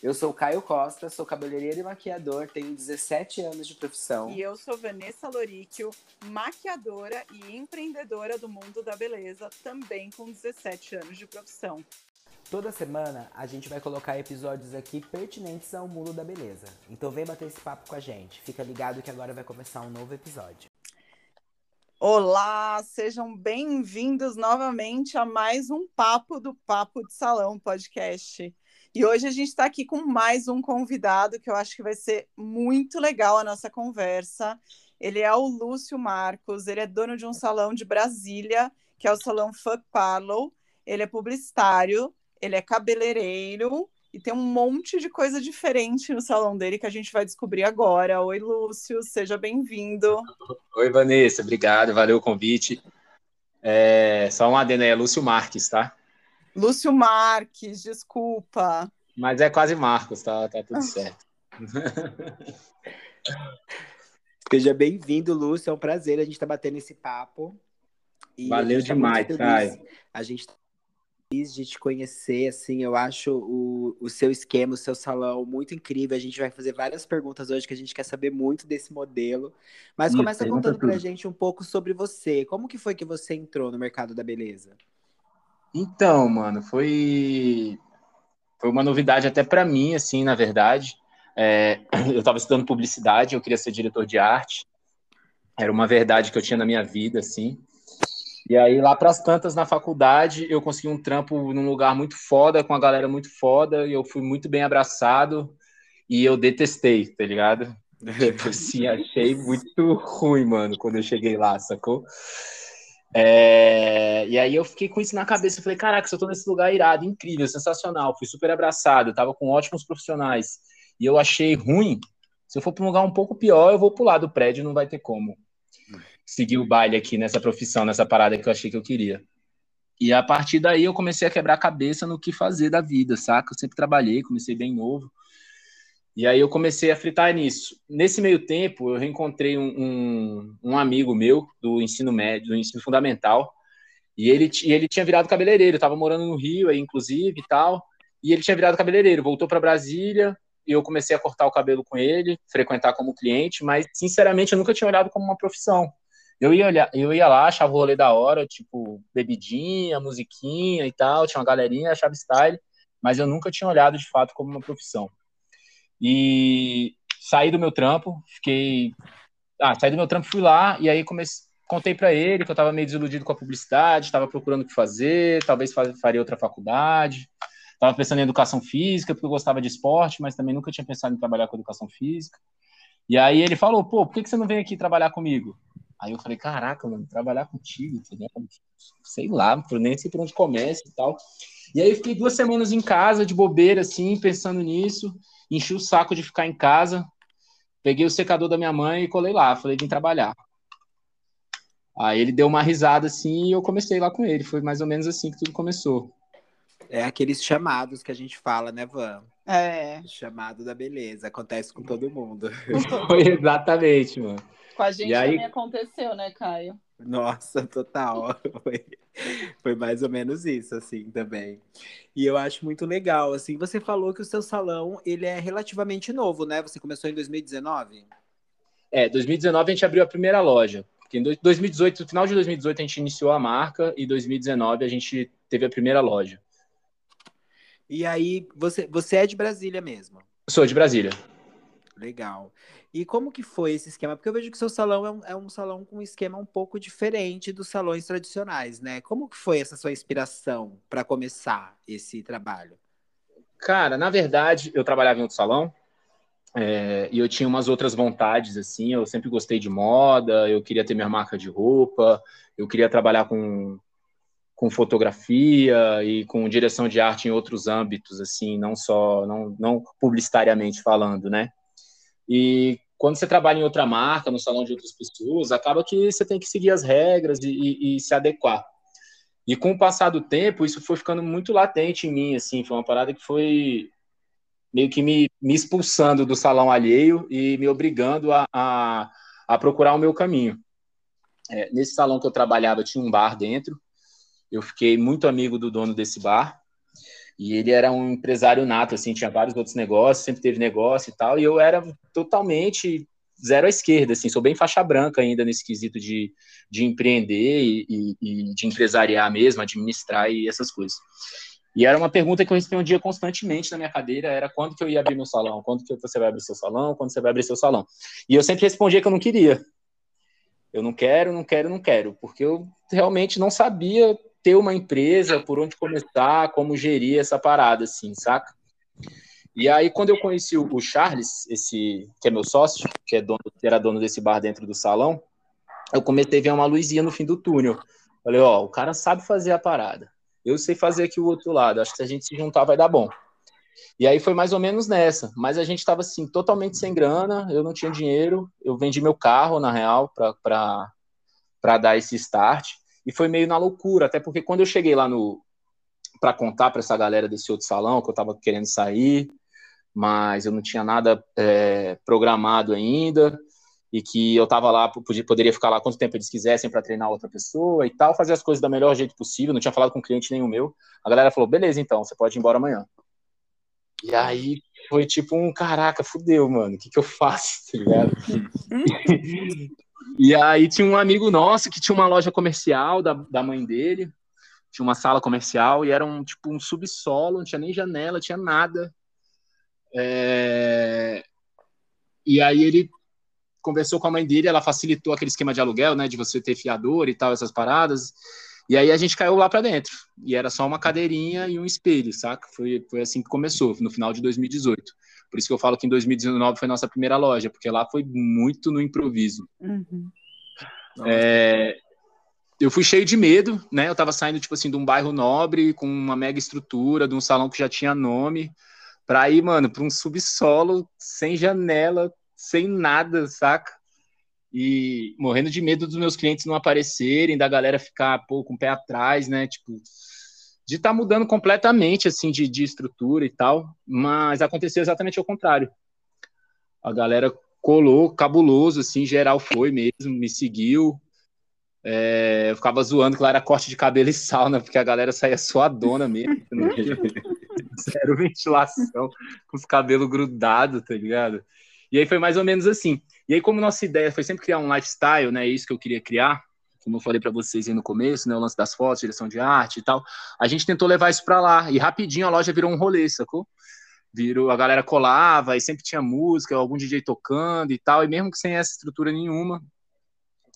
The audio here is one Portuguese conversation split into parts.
Eu sou Caio Costa, sou cabeleireiro e maquiador, tenho 17 anos de profissão. E eu sou Vanessa Loríquio, maquiadora e empreendedora do mundo da beleza, também com 17 anos de profissão. Toda semana a gente vai colocar episódios aqui pertinentes ao mundo da beleza. Então vem bater esse papo com a gente. Fica ligado que agora vai começar um novo episódio. Olá, sejam bem-vindos novamente a mais um Papo do Papo de Salão podcast. E hoje a gente está aqui com mais um convidado que eu acho que vai ser muito legal a nossa conversa. Ele é o Lúcio Marcos, ele é dono de um salão de Brasília, que é o Salão Fuck Parlow. Ele é publicitário, ele é cabeleireiro e tem um monte de coisa diferente no salão dele que a gente vai descobrir agora. Oi, Lúcio, seja bem-vindo. Oi, Vanessa, obrigado, valeu o convite. É, só um adendo aí, é Lúcio Marques, tá? Lúcio Marques, desculpa. Mas é quase Marcos, tá, tá tudo certo. Seja bem-vindo, Lúcio. É um prazer a gente estar tá batendo esse papo. E Valeu tá demais, Caio. A gente está feliz de te conhecer, assim, eu acho o, o seu esquema, o seu salão muito incrível. A gente vai fazer várias perguntas hoje que a gente quer saber muito desse modelo. Mas Isso, começa contando pra gente um pouco sobre você. Como que foi que você entrou no mercado da beleza? Então, mano, foi foi uma novidade até para mim, assim, na verdade. É, eu estava estudando publicidade, eu queria ser diretor de arte. Era uma verdade que eu tinha na minha vida, assim. E aí, lá para as tantas na faculdade, eu consegui um trampo num lugar muito foda, com a galera muito foda, e eu fui muito bem abraçado, e eu detestei, tá ligado? Tipo assim, achei muito ruim, mano, quando eu cheguei lá, sacou? É, e aí eu fiquei com isso na cabeça. Eu falei, caraca, eu tô nesse lugar irado, incrível, sensacional, fui super abraçado, tava com ótimos profissionais. E eu achei ruim. Se eu for para um lugar um pouco pior, eu vou pular do prédio, não vai ter como seguir o baile aqui nessa profissão, nessa parada que eu achei que eu queria. E a partir daí eu comecei a quebrar a cabeça no que fazer da vida, saca? Eu sempre trabalhei, comecei bem novo. E aí eu comecei a fritar nisso. Nesse meio tempo, eu reencontrei um, um, um amigo meu do ensino médio, do ensino fundamental, e ele, e ele tinha virado cabeleireiro, estava morando no Rio, aí, inclusive, e tal, e ele tinha virado cabeleireiro, voltou para Brasília, e eu comecei a cortar o cabelo com ele, frequentar como cliente, mas, sinceramente, eu nunca tinha olhado como uma profissão. Eu ia, olhar, eu ia lá, achava o rolê da hora, tipo, bebidinha, musiquinha e tal, tinha uma galerinha, achava style, mas eu nunca tinha olhado, de fato, como uma profissão. E saí do meu trampo, fiquei. Ah, saí do meu trampo, fui lá, e aí comecei, contei para ele que eu estava meio desiludido com a publicidade, estava procurando o que fazer, talvez faria outra faculdade. Estava pensando em educação física, porque eu gostava de esporte, mas também nunca tinha pensado em trabalhar com educação física. E aí ele falou, pô, por que, você não vem aqui trabalhar comigo? Aí eu falei, caraca, mano, trabalhar contigo, sei lá, nem sei por onde começa e tal. E aí eu fiquei duas semanas em casa, de bobeira, assim, pensando nisso enchi o saco de ficar em casa, peguei o secador da minha mãe e colei lá, falei, vim trabalhar. Aí ele deu uma risada assim e eu comecei lá com ele. Foi mais ou menos assim que tudo começou. É aqueles chamados que a gente fala, né, Van? É. chamado da beleza. Acontece com todo mundo. Foi exatamente, mano. Com a gente e aí... também aconteceu, né, Caio? Nossa, total. Foi, foi mais ou menos isso, assim, também. E eu acho muito legal, assim, você falou que o seu salão, ele é relativamente novo, né? Você começou em 2019? É, 2019 a gente abriu a primeira loja. Porque em 2018, no final de 2018 a gente iniciou a marca e 2019 a gente teve a primeira loja. E aí, você, você é de Brasília mesmo? Sou de Brasília. Legal. E como que foi esse esquema? Porque eu vejo que seu salão é um, é um salão com um esquema um pouco diferente dos salões tradicionais, né? Como que foi essa sua inspiração para começar esse trabalho? Cara, na verdade, eu trabalhava em outro salão é, e eu tinha umas outras vontades, assim. Eu sempre gostei de moda, eu queria ter minha marca de roupa, eu queria trabalhar com, com fotografia e com direção de arte em outros âmbitos, assim, não só, não, não publicitariamente falando, né? E quando você trabalha em outra marca, no salão de outras pessoas, acaba que você tem que seguir as regras e, e, e se adequar. E com o passar do tempo, isso foi ficando muito latente em mim, assim, foi uma parada que foi meio que me, me expulsando do salão alheio e me obrigando a, a, a procurar o meu caminho. É, nesse salão que eu trabalhava tinha um bar dentro, eu fiquei muito amigo do dono desse bar, E ele era um empresário nato, assim, tinha vários outros negócios, sempre teve negócio e tal, e eu era totalmente zero à esquerda, assim, sou bem faixa branca ainda nesse quesito de, de empreender e, e, e de empresariar mesmo, administrar e essas coisas. E era uma pergunta que eu respondia constantemente na minha cadeira, era quando que eu ia abrir meu salão, quando que você vai abrir seu salão, quando você vai abrir seu salão. E eu sempre respondia que eu não queria. Eu não quero, não quero, não quero, porque eu realmente não sabia ter uma empresa, por onde começar, como gerir essa parada, assim, saca? E aí, quando eu conheci o Charles, esse que é meu sócio, que é dono, era dono desse bar dentro do salão, eu comecei a ver uma luzinha no fim do túnel. Falei, ó, o cara sabe fazer a parada. Eu sei fazer aqui o outro lado. Acho que se a gente se juntar vai dar bom. E aí foi mais ou menos nessa. Mas a gente estava assim, totalmente sem grana, eu não tinha dinheiro, eu vendi meu carro, na real, para dar esse start. E foi meio na loucura, até porque quando eu cheguei lá no para contar para essa galera desse outro salão que eu estava querendo sair, mas eu não tinha nada é, programado ainda e que eu estava lá, podia, poderia ficar lá quanto tempo eles quisessem para treinar outra pessoa e tal, fazer as coisas do melhor jeito possível, não tinha falado com cliente nenhum meu. A galera falou, beleza, então, você pode ir embora amanhã. E aí foi tipo um, caraca, fudeu, mano, o que que eu faço, tá ligado? e aí tinha um amigo nosso que tinha uma loja comercial da, da mãe dele, tinha uma sala comercial e era um tipo um subsolo, não tinha nem janela, tinha nada. É... E aí ele conversou com a mãe dele, ela facilitou aquele esquema de aluguel, né, de você ter fiador e tal, essas paradas. E aí a gente caiu lá para dentro. E era só uma cadeirinha e um espelho, saca? Foi, foi assim que começou, no final de 2018. Por isso que eu falo que em 2019 foi nossa primeira loja, porque lá foi muito no improviso. Uhum. É, eu fui cheio de medo, né? Eu tava saindo, tipo assim, de um bairro nobre, com uma mega estrutura, de um salão que já tinha nome, pra ir, mano, pra um subsolo, sem janela, sem nada, saca? E morrendo de medo dos meus clientes não aparecerem, da galera ficar pô, com o pé atrás, né? Tipo, de estar tá mudando completamente, assim, de, de estrutura e tal. Mas aconteceu exatamente ao contrário. A galera colou, cabuloso, assim, geral foi mesmo, me seguiu. É, eu ficava zoando que lá era corte de cabelo e sauna, porque a galera saía suadona mesmo. Zero ventilação, com os cabelos grudados, tá ligado? E aí foi mais ou menos assim. E aí, como nossa ideia foi sempre criar um lifestyle, né? É isso que eu queria criar, como eu falei para vocês aí no começo, né? O lance das fotos, direção de arte e tal. A gente tentou levar isso para lá. E rapidinho a loja virou um rolê, sacou? Virou, a galera colava e sempre tinha música, algum DJ tocando e tal. E mesmo que sem essa estrutura nenhuma,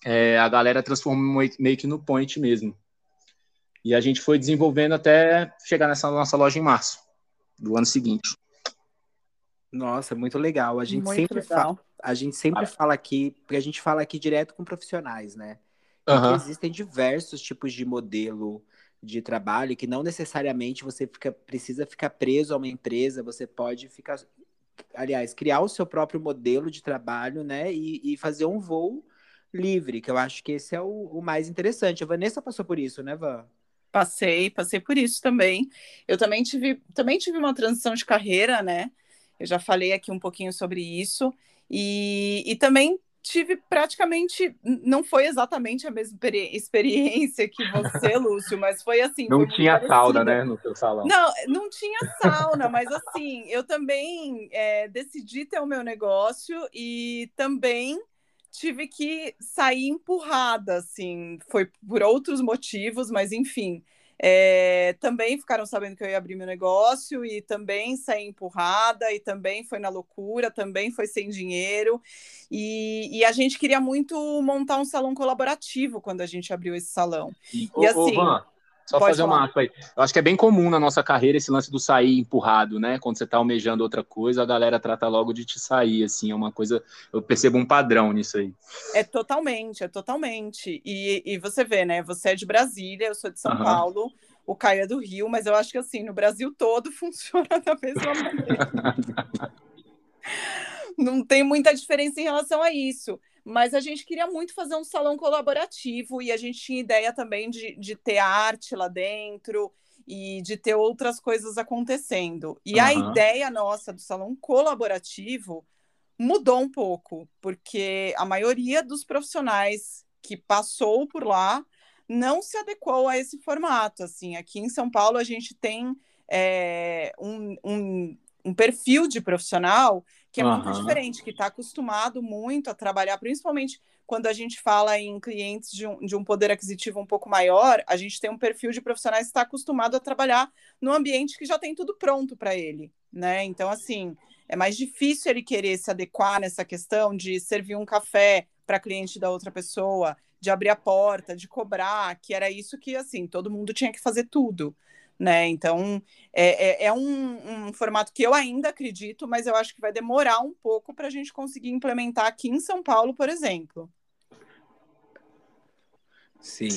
é, a galera transformou meio que no point mesmo. E a gente foi desenvolvendo até chegar nessa nossa loja em março do ano seguinte. Nossa, muito legal. A gente muito sempre legal. fala, a gente sempre ah. fala aqui, porque a gente fala aqui direto com profissionais, né? Uhum. existem diversos tipos de modelo de trabalho que não necessariamente você fica, precisa ficar preso a uma empresa, você pode ficar, aliás, criar o seu próprio modelo de trabalho, né? E, e fazer um voo livre, que eu acho que esse é o, o mais interessante. A Vanessa passou por isso, né, Van? Passei, passei por isso também. Eu também tive, também tive uma transição de carreira, né? Eu já falei aqui um pouquinho sobre isso. E, e também tive praticamente, não foi exatamente a mesma experiência que você, Lúcio, mas foi assim. Não foi tinha sauna, né, no seu salão? Não, não tinha sauna, mas assim, eu também é, decidi ter o meu negócio e também tive que sair empurrada, assim, foi por outros motivos, mas enfim. É, também ficaram sabendo que eu ia abrir meu negócio e também saí empurrada e também foi na loucura, também foi sem dinheiro. E, e a gente queria muito montar um salão colaborativo quando a gente abriu esse salão. E, e assim. Ô, Van, só Pode fazer falar. uma aspa aí. Eu acho que é bem comum na nossa carreira esse lance do sair empurrado, né? Quando você tá almejando outra coisa, a galera trata logo de te sair, assim, é uma coisa. Eu percebo um padrão nisso aí. É totalmente, é totalmente. E, e você vê, né? Você é de Brasília, eu sou de São uhum. Paulo, o Caio é do Rio, mas eu acho que assim, no Brasil todo funciona da mesma maneira. Não tem muita diferença em relação a isso mas a gente queria muito fazer um salão colaborativo e a gente tinha ideia também de, de ter arte lá dentro e de ter outras coisas acontecendo. E uhum. a ideia nossa do salão colaborativo mudou um pouco, porque a maioria dos profissionais que passou por lá não se adequou a esse formato. Assim, aqui em São Paulo a gente tem é, um, um, um perfil de profissional que é uhum. muito diferente, que está acostumado muito a trabalhar, principalmente quando a gente fala em clientes de um, de um poder aquisitivo um pouco maior, a gente tem um perfil de profissionais que está acostumado a trabalhar no ambiente que já tem tudo pronto para ele, né? Então, assim, é mais difícil ele querer se adequar nessa questão de servir um café para cliente da outra pessoa, de abrir a porta, de cobrar, que era isso que, assim, todo mundo tinha que fazer tudo né? Então é, é, é um, um, formato que eu ainda acredito, mas eu acho que vai demorar um pouco para a gente conseguir implementar aqui em São Paulo, por exemplo. Sim,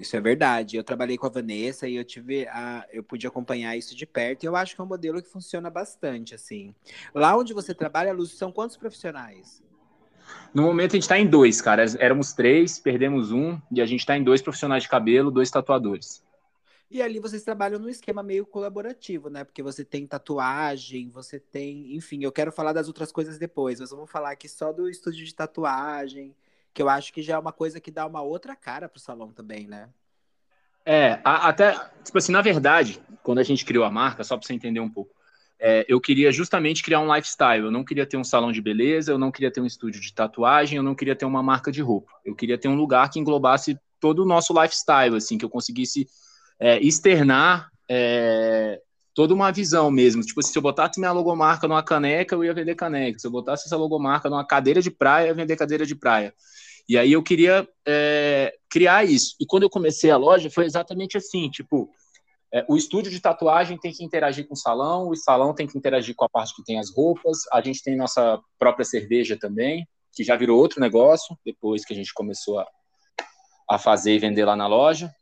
isso é verdade. Eu trabalhei com a Vanessa e eu tive a, eu pude acompanhar isso de perto e eu acho que é um modelo que funciona bastante, assim. Lá onde você trabalha, Lúcio, são quantos profissionais? No momento a gente está em dois, cara. Éramos três, perdemos um e a gente está em dois profissionais de cabelo, dois tatuadores. E ali vocês trabalham num esquema meio colaborativo, né? Porque você tem tatuagem, você tem. Enfim, eu quero falar das outras coisas depois, mas vamos falar aqui só do estúdio de tatuagem, que eu acho que já é uma coisa que dá uma outra cara pro salão também, né? É, até, tipo assim, na verdade, quando a gente criou a marca, só para você entender um pouco, é, eu queria justamente criar um lifestyle. Eu não queria ter um salão de beleza, eu não queria ter um estúdio de tatuagem, eu não queria ter uma marca de roupa. Eu queria ter um lugar que englobasse todo o nosso lifestyle, assim, que eu conseguisse é, externar é, toda uma visão mesmo. Tipo, se eu botasse minha logomarca numa caneca, eu ia vender caneca. Se eu botasse essa logomarca numa cadeira de praia, eu ia vender cadeira de praia. E aí eu queria é, criar isso. E quando eu comecei a loja, foi exatamente assim, tipo, é, o estúdio de tatuagem tem que interagir com o salão, o salão tem que interagir com a parte que tem as roupas, a gente tem nossa própria cerveja também, que já virou outro negócio, depois que a gente começou a, a fazer e vender lá na loja.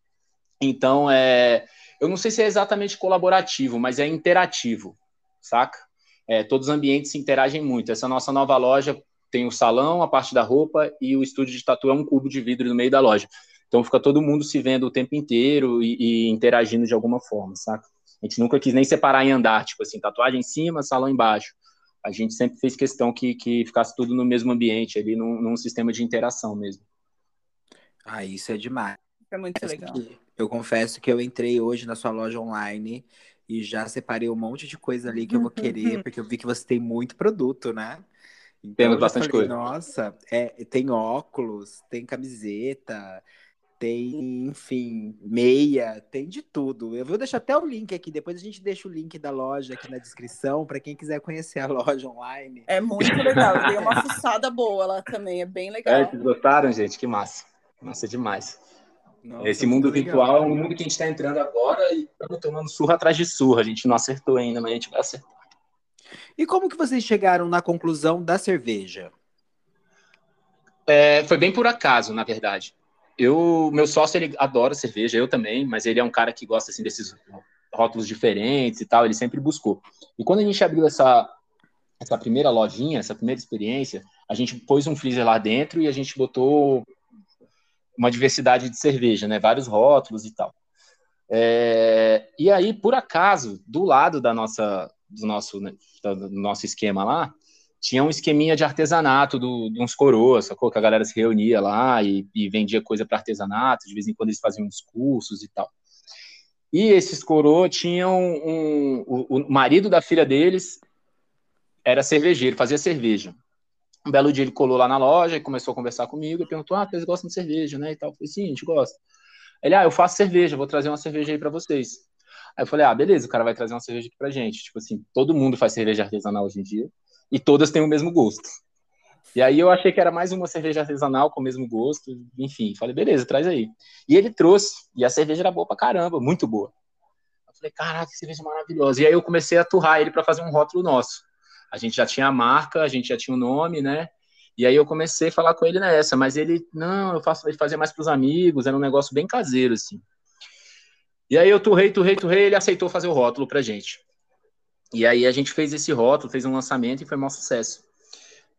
Então, é, eu não sei se é exatamente colaborativo, mas é interativo, saca? É, todos os ambientes se interagem muito. Essa nossa nova loja tem o salão, a parte da roupa e o estúdio de tatu é um cubo de vidro no meio da loja. Então fica todo mundo se vendo o tempo inteiro e, e interagindo de alguma forma, saca? A gente nunca quis nem separar em andar, tipo assim, tatuagem em cima, salão embaixo. A gente sempre fez questão que, que ficasse tudo no mesmo ambiente, ali, num, num sistema de interação mesmo. Ah, isso é demais. É muito legal. Eu confesso que eu entrei hoje na sua loja online e já separei um monte de coisa ali que eu vou querer, porque eu vi que você tem muito produto, né? Então, Temos bastante falei, coisa. Nossa, é, tem óculos, tem camiseta, tem, enfim, meia, tem de tudo. Eu vou deixar até o link aqui, depois a gente deixa o link da loja aqui na descrição para quem quiser conhecer a loja online. É muito legal, tem uma fuçada boa lá também, é bem legal. É, vocês gostaram, gente? Que massa. Massa demais. Nossa, Esse mundo virtual legal. é um mundo que a gente está entrando agora e estamos tomando surra atrás de surra. A gente não acertou ainda, mas a gente vai acertar. E como que vocês chegaram na conclusão da cerveja? É, foi bem por acaso, na verdade. Eu, meu sócio, ele adora cerveja, eu também, mas ele é um cara que gosta assim desses rótulos diferentes e tal. Ele sempre buscou. E quando a gente abriu essa essa primeira lojinha, essa primeira experiência, a gente pôs um freezer lá dentro e a gente botou uma diversidade de cerveja, né? Vários rótulos e tal. É, e aí, por acaso, do lado da nossa, do nosso, né, do nosso esquema lá, tinha um esqueminha de artesanato do, de uns coroas, sacou? Que a galera se reunia lá e, e vendia coisa para artesanato, de vez em quando eles faziam discursos e tal. E esses coroas tinham um, o, o marido da filha deles era cervejeiro, fazia cerveja. Um belo dia ele colou lá na loja e começou a conversar comigo e perguntou: Ah, vocês gostam de cerveja, né? E tal. Eu falei: Sim, a gente gosta. Ele: Ah, eu faço cerveja, vou trazer uma cerveja aí para vocês. Aí eu falei: Ah, beleza, o cara vai trazer uma cerveja aqui pra gente. Tipo assim, todo mundo faz cerveja artesanal hoje em dia e todas têm o mesmo gosto. E aí eu achei que era mais uma cerveja artesanal com o mesmo gosto, enfim, falei, beleza, traz aí. E ele trouxe, e a cerveja era boa pra caramba, muito boa. Eu falei, caraca, que cerveja maravilhosa. E aí eu comecei a turrar ele para fazer um rótulo nosso a gente já tinha a marca, a gente já tinha o nome, né? E aí eu comecei a falar com ele nessa, mas ele, não, eu faço, ele fazia mais para os amigos, era um negócio bem caseiro, assim. E aí eu turrei, turrei, turrei, ele aceitou fazer o rótulo pra gente. E aí a gente fez esse rótulo, fez um lançamento e foi um sucesso.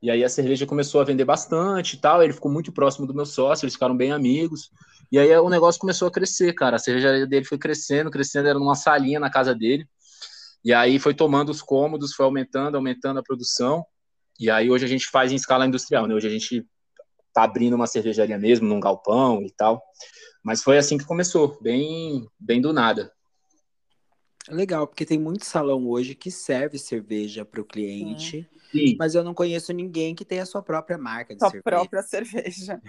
E aí a cerveja começou a vender bastante e tal, ele ficou muito próximo do meu sócio, eles ficaram bem amigos. E aí o negócio começou a crescer, cara. A cervejaria dele foi crescendo, crescendo, era numa salinha na casa dele. E aí foi tomando os cômodos, foi aumentando, aumentando a produção. E aí hoje a gente faz em escala industrial, né? Hoje a gente tá abrindo uma cervejaria mesmo, num galpão e tal. Mas foi assim que começou, bem, bem do nada. Legal, porque tem muito salão hoje que serve cerveja para o cliente, Sim. mas eu não conheço ninguém que tenha a sua própria marca de sua cerveja. própria cerveja.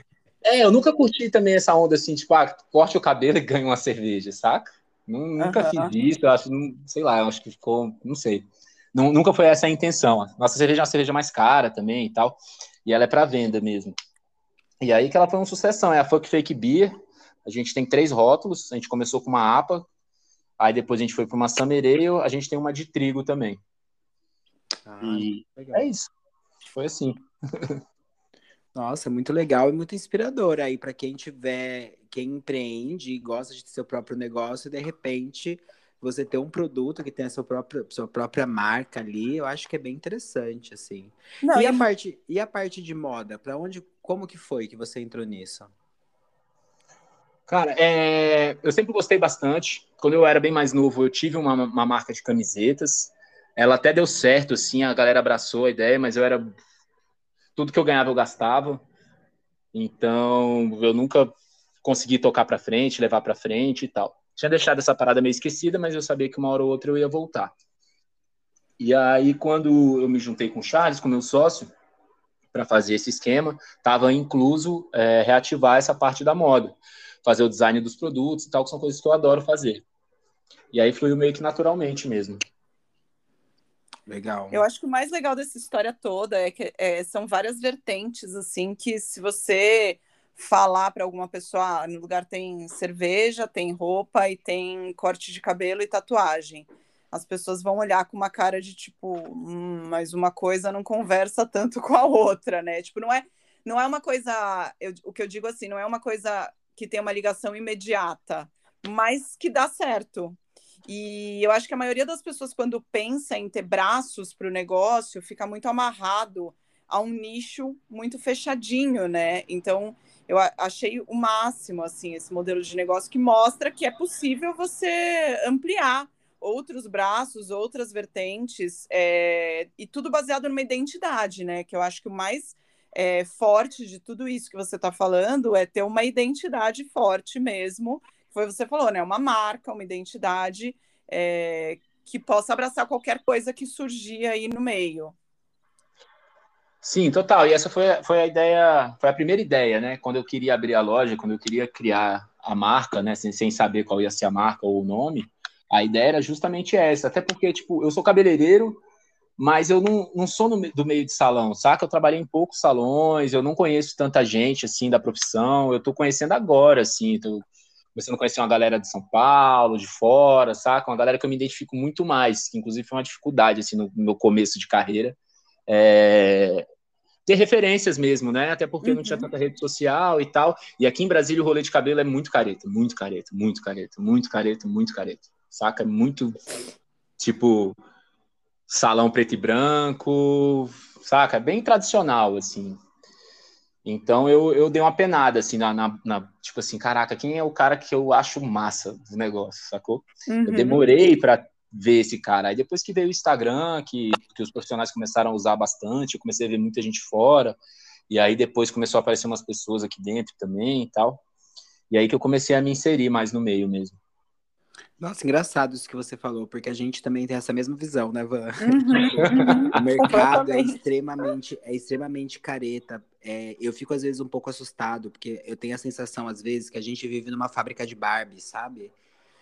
É, eu nunca curti também essa onda assim, tipo, ah, corte o cabelo e ganha uma cerveja, saca? Nunca fiz isso, eu acho, sei lá, eu acho que ficou, não sei. Nunca foi essa a intenção. Nossa cerveja é uma cerveja mais cara também e tal, e ela é para venda mesmo. E aí que ela foi uma sucessão, é a Fuck Fake Beer. A gente tem três rótulos, a gente começou com uma APA, aí depois a gente foi para uma Summer Ale, a gente tem uma de trigo também. Ah, e legal. é isso. Foi assim. Nossa, muito legal e muito inspirador aí para quem tiver, quem empreende e gosta de ter seu próprio negócio e de repente você ter um produto que tem a sua própria, sua própria marca ali, eu acho que é bem interessante assim. Não, e, a parte e a parte de moda, para onde, como que foi que você entrou nisso? Cara, é... eu sempre gostei bastante. Quando eu era bem mais novo, eu tive uma, uma marca de camisetas. Ela até deu certo, assim, a galera abraçou a ideia, mas eu era tudo que eu ganhava eu gastava. Então, eu nunca consegui tocar para frente, levar para frente e tal. Tinha deixado essa parada meio esquecida, mas eu sabia que uma hora ou outra eu ia voltar. E aí, quando eu me juntei com o Charles, com meu sócio, para fazer esse esquema, estava incluso é, reativar essa parte da moda, fazer o design dos produtos e tal, que são coisas que eu adoro fazer. E aí fluiu meio que naturalmente mesmo. Legal. Eu acho que o mais legal dessa história toda é que é, são várias vertentes, assim, que se você falar para alguma pessoa, ah, no lugar tem cerveja, tem roupa e tem corte de cabelo e tatuagem. As pessoas vão olhar com uma cara de tipo, hum, mas uma coisa não conversa tanto com a outra, né? Tipo, não é, não é uma coisa, eu, o que eu digo assim, não é uma coisa que tem uma ligação imediata, mas que dá certo. E eu acho que a maioria das pessoas, quando pensa em ter braços para o negócio, fica muito amarrado a um nicho muito fechadinho, né? Então, eu achei o máximo, assim, esse modelo de negócio que mostra que é possível você ampliar outros braços, outras vertentes, é... e tudo baseado numa identidade, né? Que eu acho que o mais é, forte de tudo isso que você está falando é ter uma identidade forte mesmo, foi você falou, né? Uma marca, uma identidade é, que possa abraçar qualquer coisa que surgir aí no meio. Sim, total. E essa foi, foi a ideia, foi a primeira ideia, né? Quando eu queria abrir a loja, quando eu queria criar a marca, né? Sem, sem saber qual ia ser a marca ou o nome, a ideia era justamente essa. Até porque, tipo, eu sou cabeleireiro, mas eu não, não sou no, do meio de salão, saca? Eu trabalhei em poucos salões, eu não conheço tanta gente, assim, da profissão. Eu tô conhecendo agora, assim. Tô, começando a conhecer uma galera de São Paulo, de fora, saca? Uma galera que eu me identifico muito mais, que inclusive foi uma dificuldade, assim, no meu começo de carreira. É... Ter referências mesmo, né? Até porque uhum. não tinha uhum. tanta rede social e tal. E aqui em Brasília o rolê de cabelo é muito careta, muito careta, muito careta, muito careta, muito careta. Saca? Muito, tipo, salão preto e branco, saca? Bem tradicional, assim. Então eu, eu dei uma penada, assim, na, na, na, Tipo assim, caraca, quem é o cara que eu acho massa do negócio, sacou? Uhum. Eu demorei para ver esse cara. Aí depois que veio o Instagram, que, que os profissionais começaram a usar bastante, eu comecei a ver muita gente fora. E aí depois começou a aparecer umas pessoas aqui dentro também e tal. E aí que eu comecei a me inserir mais no meio mesmo. Nossa, engraçado isso que você falou, porque a gente também tem essa mesma visão, né, Van? Uhum, o mercado é extremamente, é extremamente careta. É, eu fico, às vezes, um pouco assustado, porque eu tenho a sensação, às vezes, que a gente vive numa fábrica de Barbie, sabe?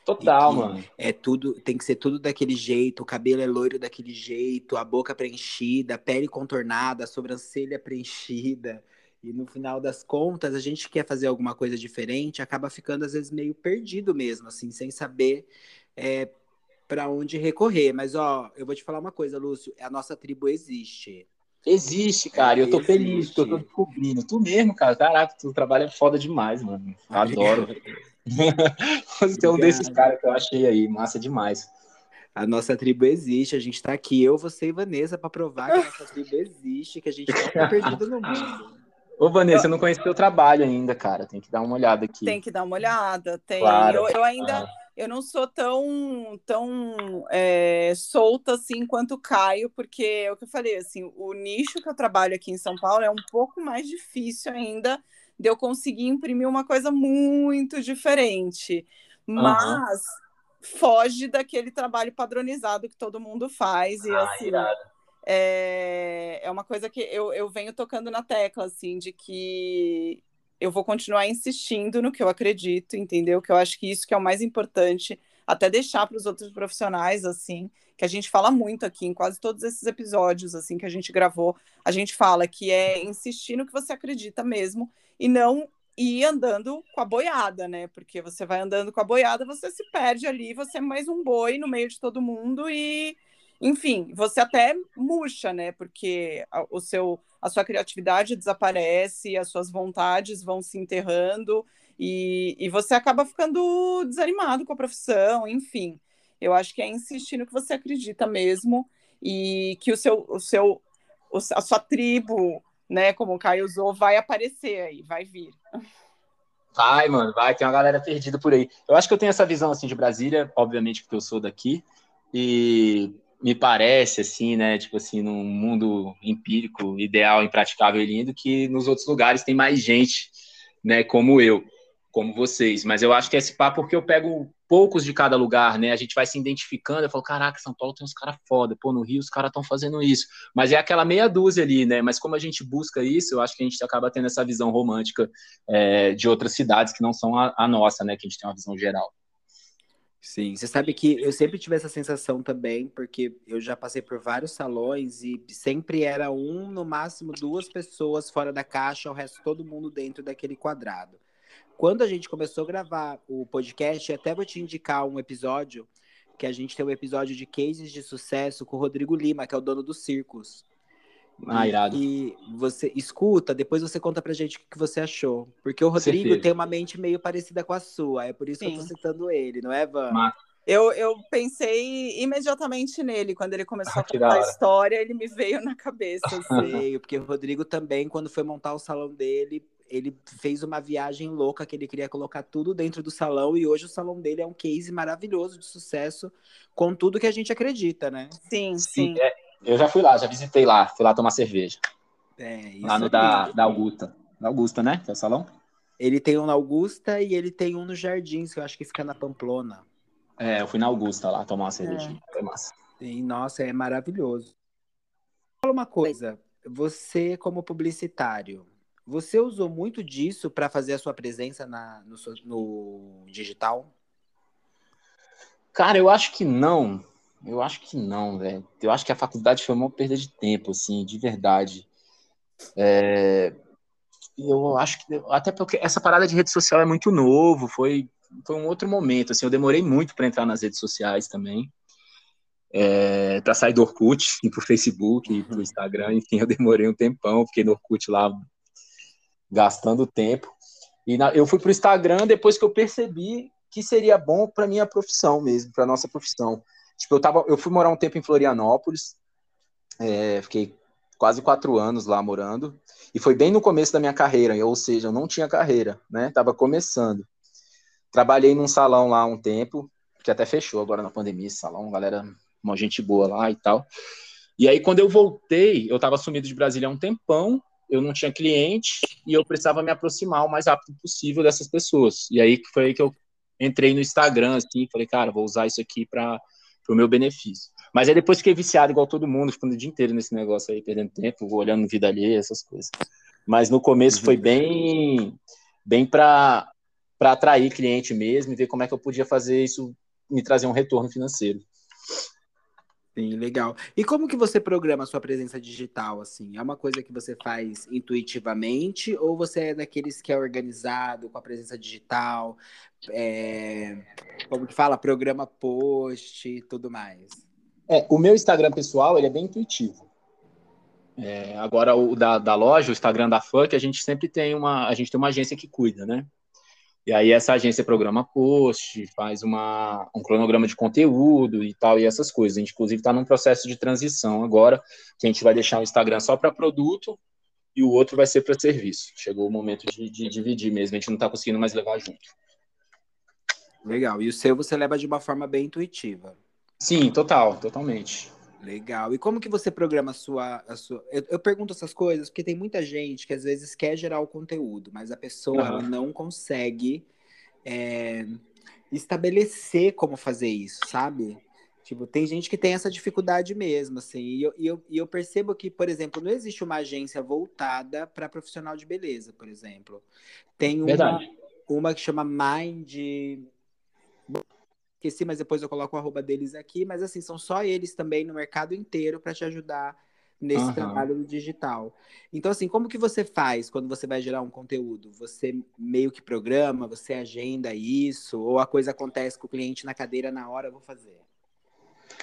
Total, mano. É tudo, tem que ser tudo daquele jeito, o cabelo é loiro daquele jeito, a boca preenchida, a pele contornada, a sobrancelha preenchida. E no final das contas, a gente quer fazer alguma coisa diferente, acaba ficando às vezes meio perdido mesmo, assim, sem saber é, para onde recorrer. Mas ó, eu vou te falar uma coisa, Lúcio, a nossa tribo existe. Existe, cara, e eu tô existe. feliz que eu tô descobrindo. Tu mesmo, cara, caraca, tu trabalho é foda demais, mano. Adoro. Você é um desses caras que eu achei aí, massa demais. A nossa tribo existe, a gente tá aqui, eu, você e Vanessa, para provar que a nossa tribo existe, que a gente não tá perdido no mundo. Ô, Vanessa, eu não conheço teu trabalho ainda, cara. Tem que dar uma olhada aqui. Tem que dar uma olhada. Tem. Claro, eu, eu ainda eu não sou tão, tão é, solta assim quanto o Caio, porque é o que eu falei, assim, o nicho que eu trabalho aqui em São Paulo é um pouco mais difícil ainda de eu conseguir imprimir uma coisa muito diferente. Mas uhum. foge daquele trabalho padronizado que todo mundo faz. E ah, assim, é, é uma coisa que eu, eu venho tocando na tecla, assim, de que eu vou continuar insistindo no que eu acredito, entendeu? Que eu acho que isso que é o mais importante, até deixar para os outros profissionais, assim, que a gente fala muito aqui em quase todos esses episódios, assim, que a gente gravou, a gente fala que é insistir no que você acredita mesmo e não ir andando com a boiada, né? Porque você vai andando com a boiada, você se perde ali, você é mais um boi no meio de todo mundo e, enfim, você até murcha, né? Porque o seu, a sua criatividade desaparece, as suas vontades vão se enterrando e, e você acaba ficando desanimado com a profissão, enfim. Eu acho que é insistir no que você acredita mesmo e que o seu, o seu, a sua tribo, né, como o Caio usou, vai aparecer aí, vai vir. Vai, mano, vai, tem uma galera perdida por aí. Eu acho que eu tenho essa visão assim de Brasília, obviamente porque eu sou daqui, e me parece assim, né, tipo assim, num mundo empírico, ideal, impraticável e lindo, que nos outros lugares tem mais gente, né, como eu como vocês, mas eu acho que é esse papo porque eu pego poucos de cada lugar, né? A gente vai se identificando, eu falo, caraca, São Paulo tem uns caras foda, pô, no Rio os caras estão fazendo isso. Mas é aquela meia dúzia ali, né? Mas como a gente busca isso, eu acho que a gente acaba tendo essa visão romântica é, de outras cidades que não são a, a, nossa, né? Que a gente tem uma visão geral. Sim, você sabe que eu sempre tive essa sensação também, porque eu já passei por vários salões e sempre era um, no máximo duas pessoas fora da caixa, o resto todo mundo dentro daquele quadrado. Quando a gente começou a gravar o podcast, até vou te indicar um episódio, que a gente tem um episódio de cases de sucesso com o Rodrigo Lima, que é o dono do Circos. Ah, irado. E você escuta, depois você conta pra gente o que você achou. Porque o Rodrigo Certeza. tem uma mente meio parecida com a sua, é por isso Sim. que eu tô citando ele, não é, Van? Mas... Eu, eu pensei imediatamente nele, quando ele começou ah, a contar a história, ele me veio na cabeça. Assim. Veio, porque o Rodrigo também, quando foi montar o salão dele, ele fez uma viagem louca que ele queria colocar tudo dentro do salão e hoje o salão dele é um case maravilhoso de sucesso com tudo que a gente acredita, né? Sim, sim. sim. É, eu já fui lá, já visitei lá, fui lá tomar cerveja. É, lá no da, da Augusta. Da Augusta, né? Que é o salão? Ele tem um na Augusta e ele tem um no Jardins, que eu acho que fica na Pamplona. É, eu fui na Augusta lá tomar uma cerveja. É. Foi massa. Sim, nossa, é maravilhoso. Fala uma coisa, você como publicitário, você usou muito disso para fazer a sua presença na, no, no, digital? Cara, eu acho que não. Eu acho que não, velho. Eu acho que a faculdade foi uma perda de tempo, assim, de verdade. É... Eu acho que até porque essa parada de rede social é muito novo, foi foi um outro momento, assim, eu demorei muito para entrar nas redes sociais também. É, para sair do Orkut, ir pro Facebook, ir pro Instagram, enfim, eu demorei um tempão, fiquei no Orkut lá gastando tempo. E na, eu fui para o Instagram depois que eu percebi que seria bom para minha profissão mesmo, para nossa profissão. Tipo, eu, tava, eu fui morar um tempo em Florianópolis, é, fiquei quase quatro anos lá morando, e foi bem no começo da minha carreira, ou seja, eu não tinha carreira, né? Tava começando. Trabalhei num salão lá um tempo, que até fechou agora na pandemia, esse salão, galera, uma gente boa lá e tal. E aí, quando eu voltei, eu tava sumido de Brasília há um tempão, eu não tinha cliente e eu precisava me aproximar o mais rápido possível dessas pessoas. E aí foi que eu entrei no Instagram, assim, falei, cara, vou usar isso aqui para o meu benefício. Mas aí depois fiquei viciado igual todo mundo, ficando o dia inteiro nesse negócio aí, perdendo tempo, olhando vida alheia, essas coisas. Mas no começo foi bem, bem para atrair cliente mesmo e ver como é que eu podia fazer isso me trazer um retorno financeiro. Sim, legal. E como que você programa a sua presença digital, assim? É uma coisa que você faz intuitivamente ou você é daqueles que é organizado com a presença digital? É... Como que fala? Programa post e tudo mais. É, o meu Instagram pessoal, ele é bem intuitivo. É, agora, o da, da loja, o Instagram da Funk, a gente sempre tem uma, a gente tem uma agência que cuida, né? E aí essa agência programa post, faz uma, um cronograma de conteúdo e tal, e essas coisas. A gente, inclusive, está num processo de transição agora, que a gente vai deixar o Instagram só para produto e o outro vai ser para serviço. Chegou o momento de, de dividir mesmo, a gente não está conseguindo mais levar junto. Legal. E o seu você leva de uma forma bem intuitiva. Sim, total, totalmente. Legal. E como que você programa a sua. A sua... Eu, eu, pergunto essas coisas porque tem muita gente que às vezes quer gerar o conteúdo, mas a pessoa uhum. não consegue é, estabelecer como fazer isso, sabe? Tipo, tem gente que tem essa dificuldade mesmo, assim. E eu, e eu, e eu percebo que, por exemplo, não existe uma agência voltada para profissional de beleza, por exemplo. Tem uma, uma que chama Mind. Esqueci, mas depois eu coloco o arroba deles aqui. Mas, assim, são só eles também no mercado inteiro para te ajudar nesse uhum. trabalho digital. Então, assim, como que você faz quando você vai gerar um conteúdo? Você meio que programa, você agenda isso, ou a coisa acontece com o cliente na cadeira na hora, vou fazer?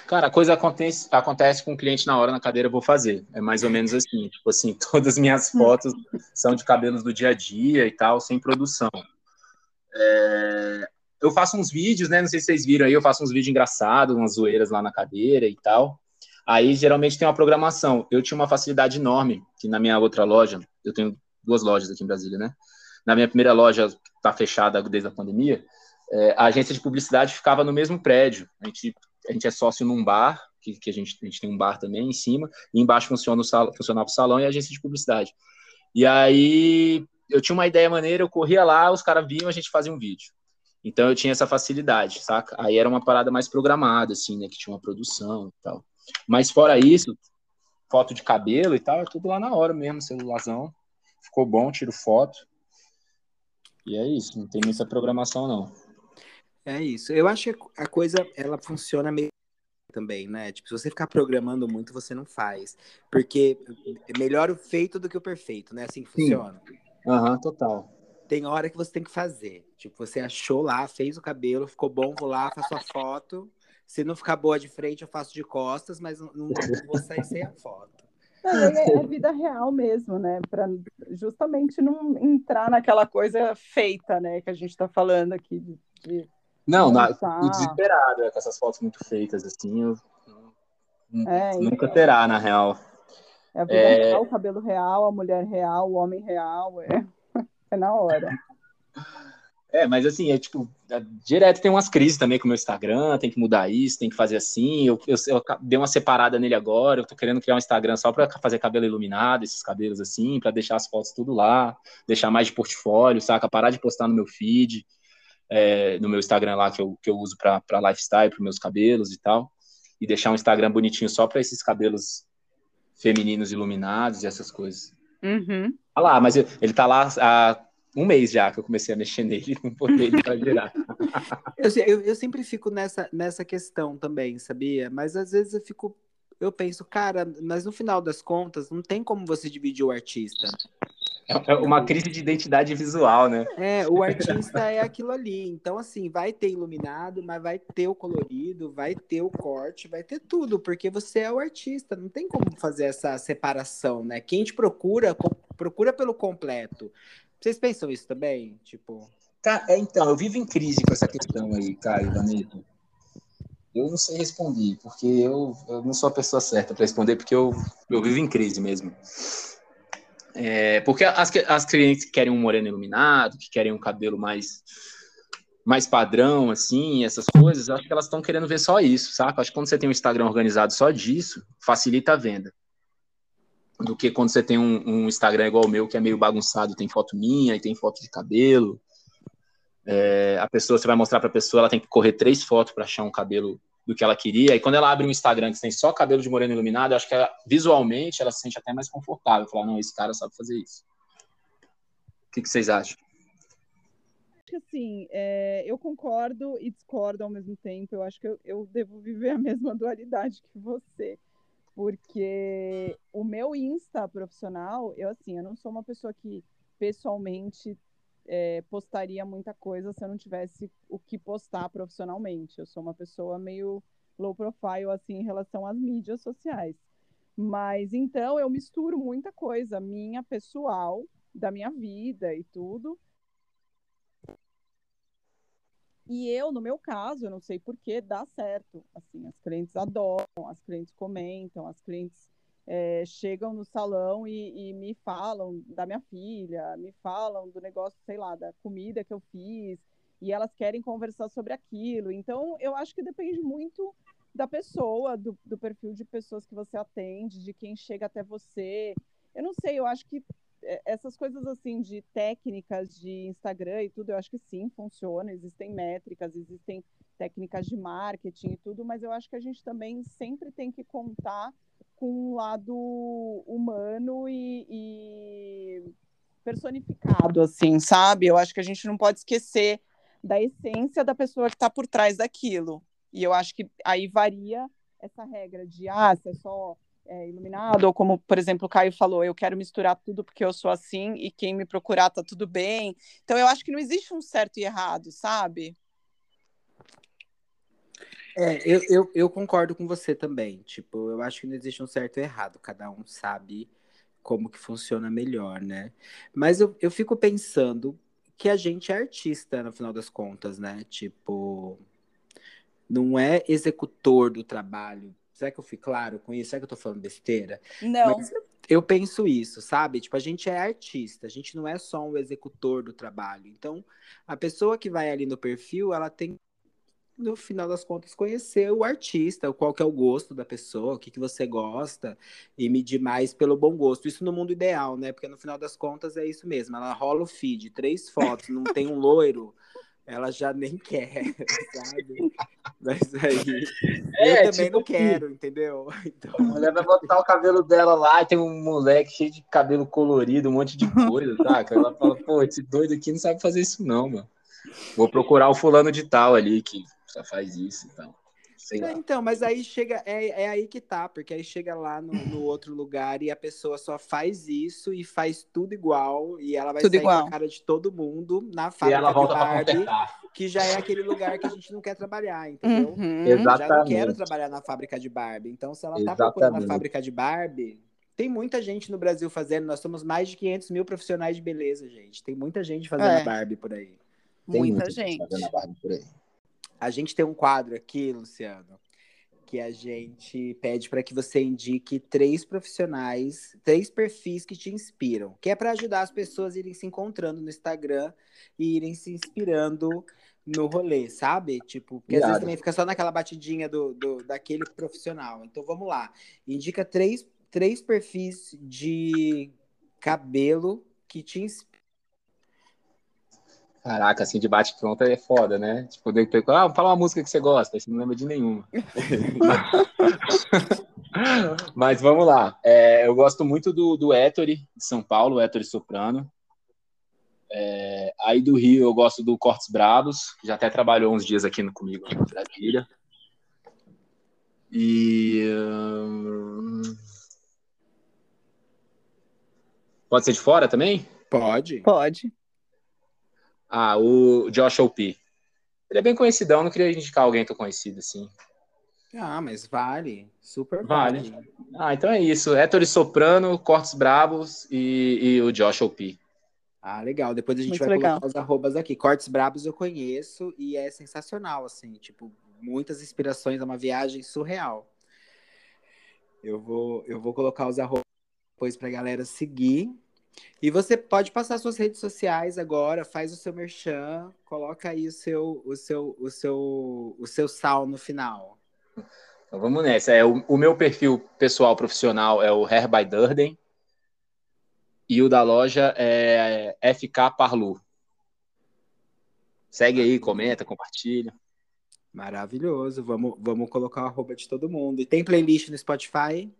Cara, a coisa acontece, acontece com o cliente na hora na cadeira, eu vou fazer. É mais ou menos assim. Tipo assim, todas as minhas fotos são de cabelos do dia a dia e tal, sem produção. É... Eu faço uns vídeos, né? Não sei se vocês viram aí, eu faço uns vídeos engraçados, umas zoeiras lá na cadeira e tal. Aí geralmente tem uma programação. Eu tinha uma facilidade enorme que na minha outra loja, eu tenho duas lojas aqui em Brasília, né? Na minha primeira loja, está fechada desde a pandemia, é, a agência de publicidade ficava no mesmo prédio. A gente a gente é sócio num bar, que, que a, gente, a gente tem um bar também em cima, e embaixo funciona o salão, funcionava o salão e a agência de publicidade. E aí eu tinha uma ideia maneira, eu corria lá, os caras viam, a gente fazia um vídeo. Então eu tinha essa facilidade, saca? Aí era uma parada mais programada, assim, né? Que tinha uma produção e tal. Mas fora isso, foto de cabelo e tal, é tudo lá na hora mesmo, celularzão. Ficou bom, tiro foto. E é isso, não tem muita programação, não. É isso. Eu acho que a coisa ela funciona meio também, né? Tipo, se você ficar programando muito, você não faz. Porque é melhor o feito do que o perfeito, né? Assim que funciona. Aham, uhum, total. Tem hora que você tem que fazer. Tipo, você achou lá, fez o cabelo, ficou bom, vou lá, faço a foto. Se não ficar boa de frente, eu faço de costas, mas não, não vou sair sem a foto. É, é vida real mesmo, né? Para justamente não entrar naquela coisa feita, né? Que a gente está falando aqui de, de não, na, o desesperado, é, com essas fotos muito feitas, assim, eu, é, nunca então. terá, na real. É a vida é... real, o cabelo real, a mulher real, o homem real, é, na hora. É, mas assim, é tipo, é, direto tem umas crises também com o meu Instagram, tem que mudar isso, tem que fazer assim. Eu, eu, eu, dei uma separada nele agora, eu tô querendo criar um Instagram só para fazer cabelo iluminado, esses cabelos assim, para deixar as fotos tudo lá, deixar mais de portfólio, saca? Parar de postar no meu feed é, no meu Instagram lá que eu, que eu uso para lifestyle, para meus cabelos e tal, e deixar um Instagram bonitinho só para esses cabelos femininos iluminados e essas coisas. Uhum. Ah lá, mas ele tá lá há um mês já que eu comecei a mexer nele, não botei ele girar. eu, eu, eu sempre fico nessa, nessa questão também, sabia? Mas às vezes eu fico eu penso, cara, mas no final das contas, não tem como você dividir o artista. É, é uma crise de identidade visual, né? É, o artista é aquilo ali. Então, assim, vai ter iluminado, mas vai ter o colorido, vai ter o corte, vai ter tudo, porque você é o artista. Não tem como fazer essa separação, né? Quem te procura, procura pelo completo. Vocês pensam isso também? Tipo. É, então, eu vivo em crise com essa questão aí, Caio, Vanessa. Eu não sei responder, porque eu, eu não sou a pessoa certa para responder, porque eu, eu vivo em crise mesmo. É, porque as, as clientes que querem um moreno iluminado, que querem um cabelo mais mais padrão, assim, essas coisas, acho que elas estão querendo ver só isso, saca? Acho que quando você tem um Instagram organizado só disso, facilita a venda. Do que quando você tem um, um Instagram igual o meu, que é meio bagunçado, tem foto minha e tem foto de cabelo. É, a pessoa, você vai mostrar para a pessoa, ela tem que correr três fotos para achar um cabelo do que ela queria. E quando ela abre um Instagram que tem só cabelo de moreno iluminado, eu acho que ela, visualmente ela se sente até mais confortável. Falar, não, esse cara sabe fazer isso. O que, que vocês acham? Assim, é, eu concordo e discordo ao mesmo tempo. Eu acho que eu, eu devo viver a mesma dualidade que você porque o meu Insta profissional, eu assim, eu não sou uma pessoa que pessoalmente é, postaria muita coisa se eu não tivesse o que postar profissionalmente. Eu sou uma pessoa meio low profile assim em relação às mídias sociais. Mas então eu misturo muita coisa minha pessoal, da minha vida e tudo. E eu, no meu caso, eu não sei por que dá certo. Assim, as clientes adoram, as clientes comentam, as clientes é, chegam no salão e, e, me falam da minha filha, me falam do negócio, sei lá, da comida que eu fiz, e elas querem conversar sobre aquilo. Então, eu acho que depende muito da pessoa, do, do perfil de pessoas que você atende, de quem chega até você. Eu não sei, eu acho que essas coisas assim de técnicas de Instagram e tudo, eu acho que sim, funciona. Existem métricas, existem técnicas de marketing e tudo, mas eu acho que a gente também sempre tem que contar com um lado humano e, e personificado, assim, sabe? Eu acho que a gente não pode esquecer da essência da pessoa que está por trás daquilo. E eu acho que aí varia essa regra de, ah, se é só é, iluminado, ou como, por exemplo, o Caio falou, eu quero misturar tudo porque eu sou assim e quem me procurar tá tudo bem. Então eu acho que não existe um certo e errado, sabe? É, eu, eu, eu concordo com você também. Tipo, eu acho que não existe um certo e errado. Cada um sabe como que funciona melhor, né? Mas eu, eu fico pensando que a gente é artista, no final das contas, né? Tipo, não é executor do trabalho. Será que eu fui claro com isso? Será que eu tô falando besteira? Não. Mas eu penso isso, sabe? Tipo, a gente é artista, a gente não é só um executor do trabalho. Então, a pessoa que vai ali no perfil, ela tem no final das contas, conhecer o artista, qual que é o gosto da pessoa, o que, que você gosta, e medir mais pelo bom gosto. Isso no mundo ideal, né? Porque no final das contas é isso mesmo. Ela rola o feed, três fotos, não tem um loiro, ela já nem quer, sabe? Mas aí é, eu também tipo não quero, que... entendeu? Então... A mulher vai botar o cabelo dela lá e tem um moleque cheio de cabelo colorido, um monte de coisa, tá? Ela fala, pô, esse doido aqui não sabe fazer isso, não, mano. Vou procurar o fulano de tal ali que só faz isso, então. É, então, mas aí chega, é, é aí que tá, porque aí chega lá no, no, outro lugar e a pessoa só faz isso e faz tudo igual, e ela vai tudo sair igual. com a cara de todo mundo na fábrica de Barbie, que já é aquele lugar que a gente não quer trabalhar, entendeu? Uhum. Exatamente. Já não quero trabalhar na fábrica de Barbie. Então, se ela tá Exatamente. procurando na fábrica de Barbie, tem muita gente no Brasil fazendo, nós somos mais de 500 mil profissionais de beleza, gente. Tem muita gente fazendo é. Barbie por aí. Tem muita, muita gente. Fazendo Barbie por aí. A gente tem um quadro aqui, Luciano, que a gente pede para que você indique três profissionais, três perfis que te inspiram, que é para ajudar as pessoas a irem se encontrando no Instagram e irem se inspirando no rolê, sabe? Tipo, porque às vezes também fica só naquela batidinha do, do, daquele profissional. Então vamos lá. Indica três, três perfis de cabelo que te inspiram Caraca, assim, de bate-pronto é foda, né? Tipo, eu pergunto, ah, fala uma música que você gosta, você não lembra de nenhuma. Mas vamos lá. É, eu gosto muito do, do Ettore, de São Paulo, Ettore Soprano. É, aí do Rio eu gosto do Cortes Bravos, que já até trabalhou uns dias aqui no, comigo em Brasília. E. Hum... Pode ser de fora também? Pode. Pode. Ah, o Josh O.P. Ele é bem conhecidão, não queria indicar alguém tão conhecido assim. Ah, mas vale. Super vale. vale. Ah, então é isso. Héctor Soprano, Cortes Brabos e, e o Josh O.P. Ah, legal. Depois a gente Muito vai legal. colocar os arrobas aqui. Cortes Brabos eu conheço e é sensacional, assim. Tipo, muitas inspirações, é uma viagem surreal. Eu vou, eu vou colocar os arrobas depois pra galera seguir. E você pode passar suas redes sociais agora, faz o seu merchan, coloca aí o seu, o seu, o seu, o seu sal no final. Então vamos nessa. É, o, o meu perfil pessoal profissional é o Hair by Durden e o da loja é FK Parlu. Segue aí, comenta, compartilha. Maravilhoso. Vamos, vamos colocar o arroba de todo mundo. E tem playlist no Spotify?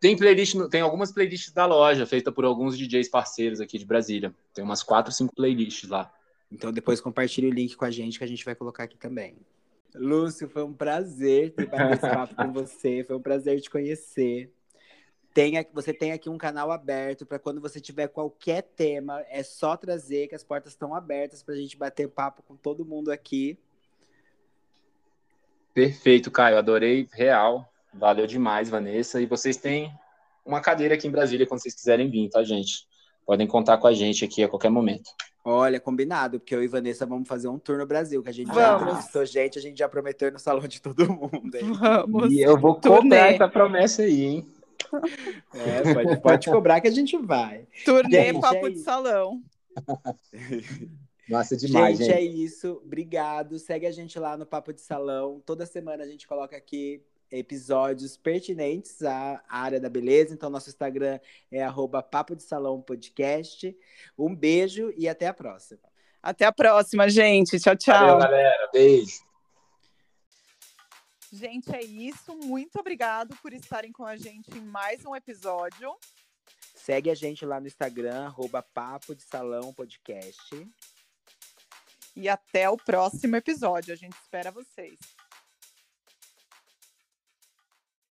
Tem playlist, tem algumas playlists da loja, feita por alguns DJs parceiros aqui de Brasília. Tem umas quatro, cinco playlists lá. Então depois compartilhe o link com a gente que a gente vai colocar aqui também. Lúcio, foi um prazer ter batido esse papo com você. Foi um prazer te conhecer. Tenha, você tem aqui um canal aberto para quando você tiver qualquer tema, é só trazer que as portas estão abertas para a gente bater papo com todo mundo aqui. Perfeito, Caio. Adorei, real. Valeu demais, Vanessa. E vocês têm uma cadeira aqui em Brasília quando vocês quiserem vir, tá, gente? Podem contar com a gente aqui a qualquer momento. Olha, combinado, porque eu e Vanessa vamos fazer um tour no Brasil, que a gente vamos. já entrevistou gente, a gente já prometeu no salão de todo mundo. Hein? Vamos. E eu vou cobrar essa promessa aí, hein? É, pode, pode cobrar que a gente vai. Turnê gente, Papo é de Salão. Nossa, demais, gente, gente. é isso. Obrigado. Segue a gente lá no Papo de Salão. Toda semana a gente coloca aqui episódios pertinentes à área da beleza. Então, nosso Instagram é arroba Papo de Salão Podcast. Um beijo e até a próxima. Até a próxima, gente. Tchau, tchau. Valeu, galera. Beijo. Gente, é isso. Muito obrigado por estarem com a gente em mais um episódio. Segue a gente lá no Instagram, arroba Papo de Salão Podcast. E até o próximo episódio. A gente espera vocês.